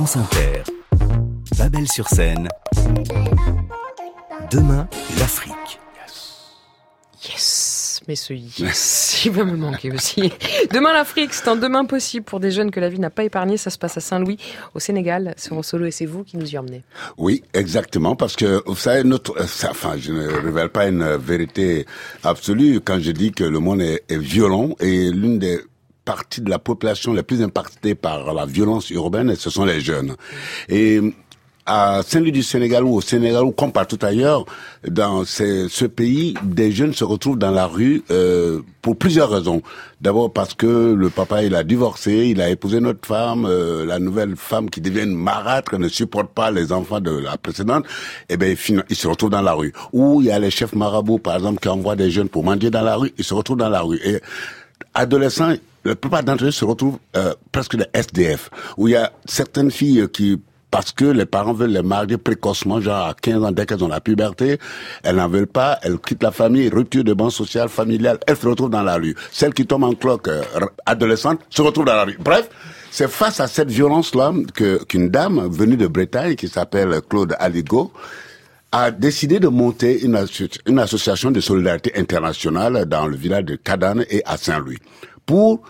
France Inter. Babel sur scène. Demain, l'Afrique. Yes, mais ce yes, il va me manquer aussi. Demain l'Afrique, c'est un demain possible pour des jeunes que la vie n'a pas épargné. Ça se passe à Saint-Louis, au Sénégal. C'est mon solo et c'est vous qui nous y emmenez. Oui, exactement, parce que vous savez, notre, euh, enfin, je ne révèle pas une vérité absolue quand je dis que le monde est, est violent et l'une des parties de la population les plus impactées par la violence urbaine, ce sont les jeunes. Et à Saint-Louis du Sénégal ou au Sénégal ou comme partout ailleurs, dans ce, ce pays, des jeunes se retrouvent dans la rue euh, pour plusieurs raisons. D'abord parce que le papa il a divorcé, il a épousé notre femme, euh, la nouvelle femme qui devient marâtre, ne supporte pas les enfants de la précédente, et eh ben il se retrouve dans la rue. Ou il y a les chefs marabouts par exemple qui envoient des jeunes pour mendier dans la rue, ils se retrouvent dans la rue. Et adolescents, la plupart d'entre eux se retrouvent euh, presque des SDF, où il y a certaines filles qui parce que les parents veulent les marier précocement, genre à 15 ans, dès qu'elles ont la puberté, elles n'en veulent pas, elles quittent la famille, rupture de banque sociale, familiale, elles se retrouvent dans la rue. Celles qui tombent en cloque euh, adolescente se retrouvent dans la rue. Bref, c'est face à cette violence-là que qu'une dame venue de Bretagne, qui s'appelle Claude Aligo, a décidé de monter une, une association de solidarité internationale dans le village de Cadane et à Saint-Louis pour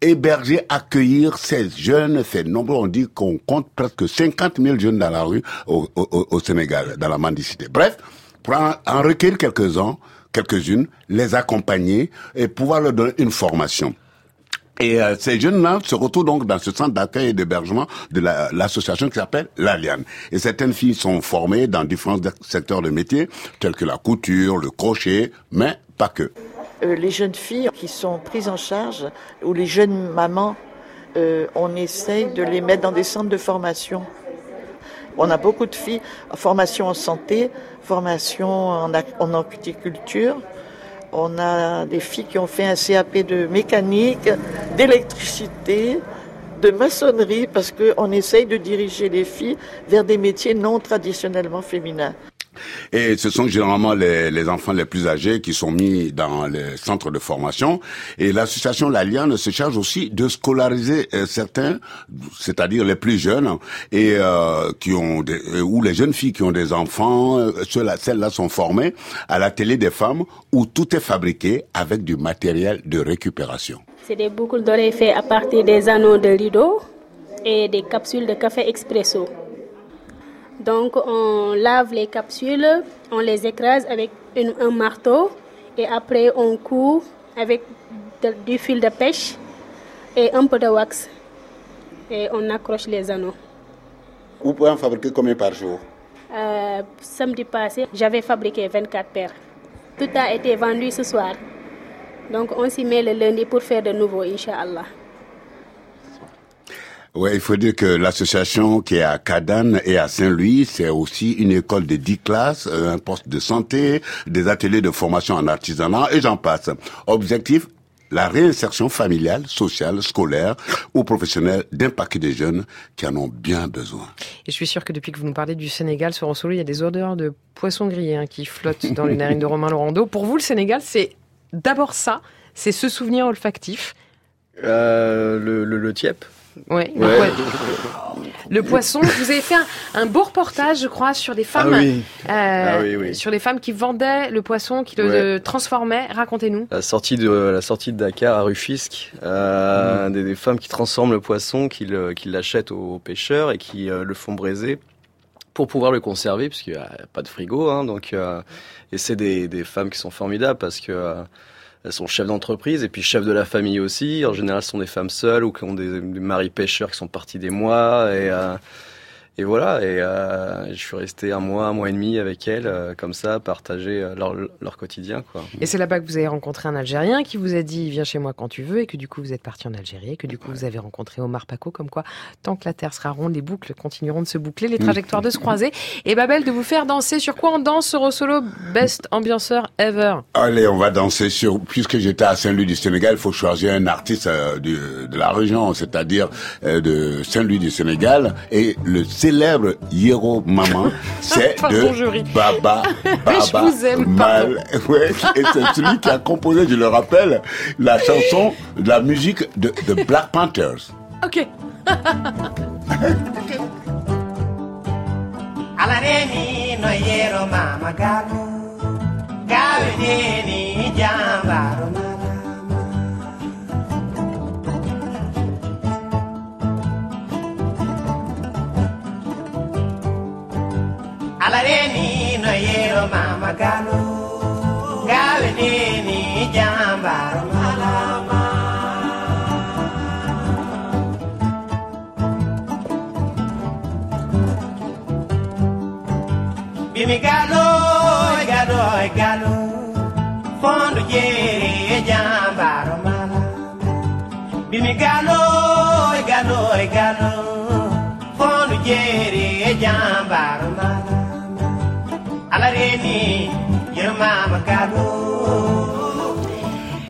héberger, accueillir ces jeunes, ces nombreux. On dit qu'on compte presque 50 000 jeunes dans la rue au, au, au Sénégal, dans la mendicité. Bref, pour en, en recueillir quelques-uns, quelques-unes, les accompagner et pouvoir leur donner une formation. Et euh, ces jeunes-là se retrouvent donc dans ce centre d'accueil et d'hébergement de l'association qui s'appelle l'Aliane. Et certaines filles sont formées dans différents secteurs de métiers, tels que la couture, le crochet, mais pas que. Euh, les jeunes filles qui sont prises en charge, ou les jeunes mamans, euh, on essaye de les mettre dans des centres de formation. On a beaucoup de filles, formation en santé, formation en, en horticulture, on a des filles qui ont fait un CAP de mécanique, d'électricité, de maçonnerie, parce qu'on essaye de diriger les filles vers des métiers non traditionnellement féminins. Et ce sont généralement les, enfants les plus âgés qui sont mis dans les centres de formation. Et l'association L'Alliance se charge aussi de scolariser euh, certains, c'est-à-dire les plus jeunes, et euh, qui ont des, euh, ou les jeunes filles qui ont des enfants. Celles-là sont formées à la télé des femmes où tout est fabriqué avec du matériel de récupération. C'est des boucles d'oreilles faites à partir des anneaux de rideau et des capsules de café expresso. Donc on lave les capsules, on les écrase avec une, un marteau et après on coud avec de, du fil de pêche et un peu de wax et on accroche les anneaux. Vous pouvez en fabriquer combien par jour? Euh, Samedi passé, j'avais fabriqué 24 paires. Tout a été vendu ce soir. Donc on s'y met le lundi pour faire de nouveau, Inch'Allah. Ouais, il faut dire que l'association qui est à Cadane et à Saint-Louis, c'est aussi une école de 10 classes, un poste de santé, des ateliers de formation en artisanat et j'en passe. Objectif la réinsertion familiale, sociale, scolaire ou professionnelle d'un paquet de jeunes qui en ont bien besoin. Et je suis sûr que depuis que vous nous parlez du Sénégal, sur Ronsolo, il y a des odeurs de poissons grillés hein, qui flottent dans les narines de Romain Laurando. Pour vous, le Sénégal, c'est d'abord ça, c'est ce souvenir olfactif? Euh, le, le, le tiep Ouais, le, Ouais. le poisson. Vous avez fait un, un beau reportage, je crois, sur des femmes, Ah oui. euh, Ah oui, oui. sur des femmes qui vendaient le poisson, qui le Ouais. transformaient. Racontez-nous. La sortie de la sortie de Dakar à Rufisque, euh, Mm. des, des femmes qui transforment le poisson, qui le- qui l'achètent aux pêcheurs et qui euh, le font braiser pour pouvoir le conserver, parce qu'il n'y a pas de frigo. Hein, donc, euh, et c'est des, des femmes qui sont formidables parce que euh, elles sont chefs d'entreprise et puis chefs de la famille aussi. En général, ce sont des femmes seules ou qui ont des, des maris pêcheurs qui sont partis des mois et euh, et voilà, et euh, je suis resté un mois, un mois et demi avec elles, euh, comme ça, partager euh, leur, leur quotidien. Quoi. Et c'est là-bas que vous avez rencontré un Algérien qui vous a dit viens chez moi quand tu veux et que du coup vous êtes parti en Algérie et que du coup vous avez rencontré Omar Paco comme quoi tant que la terre sera ronde les boucles continueront de se boucler les trajectoires de se croiser et Babel de vous faire danser sur quoi on danse sur solo best ambianceur ever? Allez, on va danser sur. Puisque j'étais à Saint-Louis du Sénégal, il faut choisir un artiste euh, du, de la région, c'est-à-dire euh, de Saint-Louis du Sénégal. Et le célèbre Yero Maman, c'est de. Baba Baba Je vous aime, pardon. Mal. Ouais, et c'est celui qui a composé, je le rappelle, la chanson, la musique de, de Black Panthers. Ok alareni no yero mama galu gaweneni jambaro alareni no yero mama galu. Gaweneni jambaro malama Bimi galo, galo, galo, fondo yere jambaro mala. Bimi galo, galo, galo, fondo yere jambaro mala. Alareni, yero mama galo,